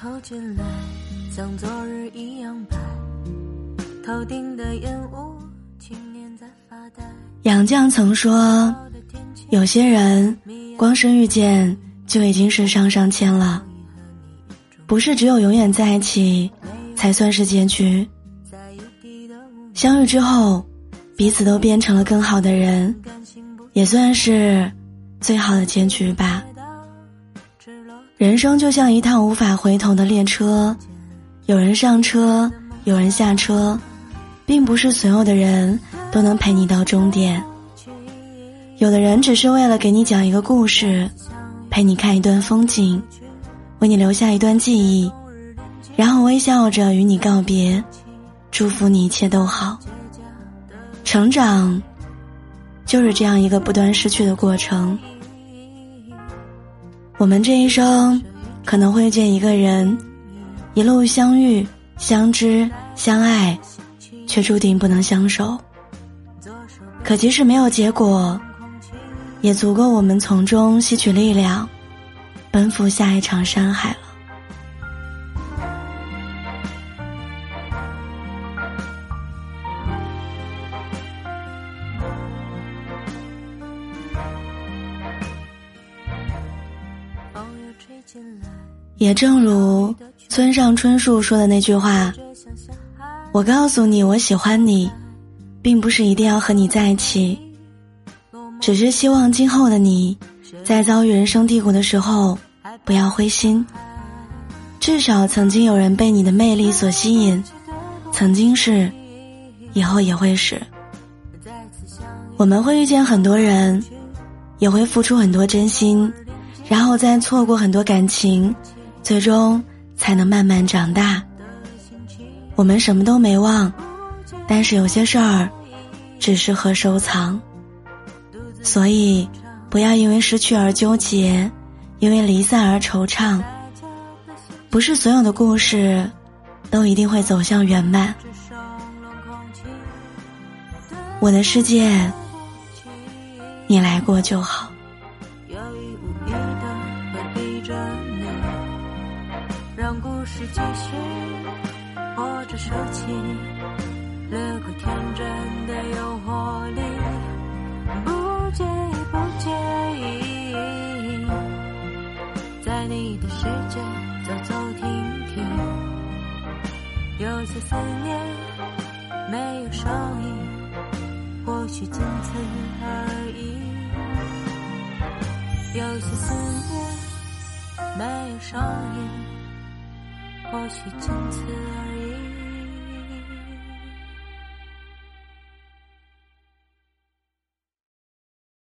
透进来，像昨日一样白。头顶的烟雾，青年在发呆。杨绛曾说：“有些人，光是遇见就已经是上上签了。不是只有永远在一起，才算是结局。相遇之后，彼此都变成了更好的人，也算是最好的结局吧。人生就像一趟无法回头的列车，有人上车，有人下车，并不是所有的人。”都能陪你到终点。有的人只是为了给你讲一个故事，陪你看一段风景，为你留下一段记忆，然后微笑着与你告别，祝福你一切都好。成长，就是这样一个不断失去的过程。我们这一生可能会遇见一个人，一路相遇、相知、相爱，却注定不能相守。可即使没有结果，也足够我们从中吸取力量，奔赴下一场山海了。也正如村上春树说的那句话：“我告诉你，我喜欢你。”并不是一定要和你在一起，只是希望今后的你，在遭遇人生低谷的时候，不要灰心。至少曾经有人被你的魅力所吸引，曾经是，以后也会是。我们会遇见很多人，也会付出很多真心，然后再错过很多感情，最终才能慢慢长大。我们什么都没忘。但是有些事儿，只适合收藏。所以，不要因为失去而纠结，因为离散而惆怅。不是所有的故事，都一定会走向圆满。我的世界，你来过就好。让故事继续，或者收起。留个天真的诱惑力，不介意不介意，在你的世界走走停停，有些思念没有声音，或许仅此而已。有些思念没有声音，或许从此而已。